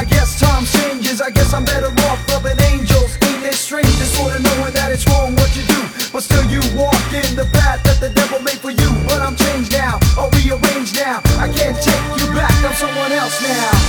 I guess time changes. I guess I'm better off loving angels. Ain't it strange? Just sort of knowing that it's wrong what you do, but still you walk in the path that the devil made for you. But I'm changed now, or rearranged now. I can't take you back. I'm someone else now.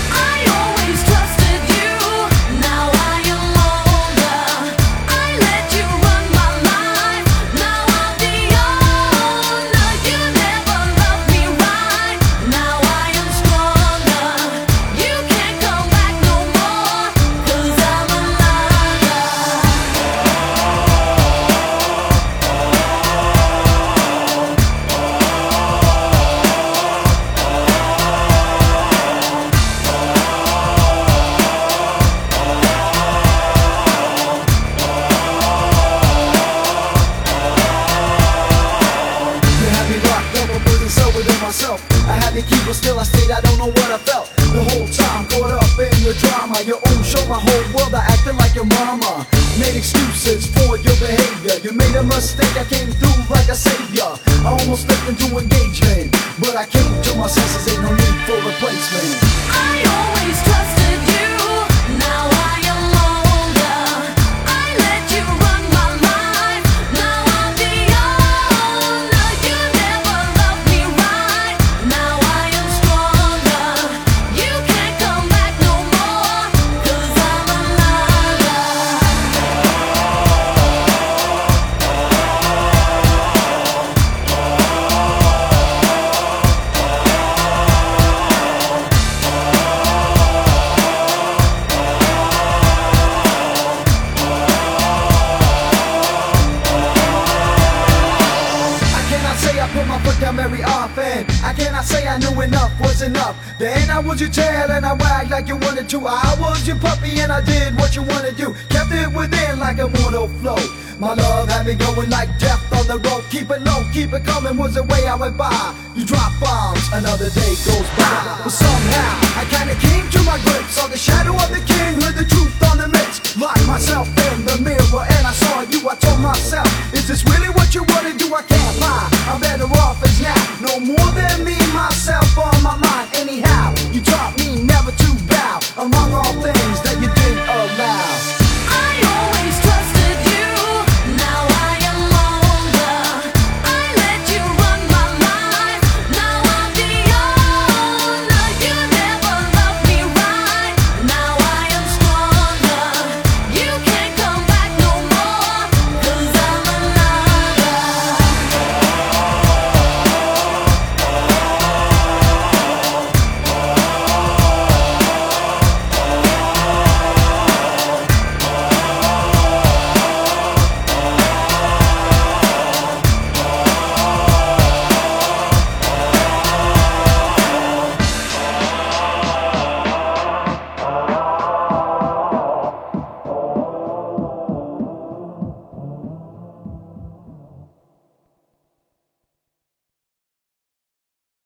But still I stayed, I don't know what I felt. The whole time, caught up in your drama. Your own show, my whole world, I acted like your mama. Made excuses for your behavior. You made a mistake, I came through like a savior. I almost slipped into engagement, but I came to my senses, ain't no need for replacement. Put my foot down very often. I cannot say I knew enough was enough. Then I was your tail and I wagged like you wanted to. I was your puppy and I did what you wanted to. Kept it within like a mortal flow. My love had me going like death on the road. Keep it low, keep it coming was the way I went by. You drop bombs, another day goes by. But somehow I kinda came to my grips. Saw the shadow of the more than me, myself on my mind. Anyhow, you taught me never to bow. Among all things,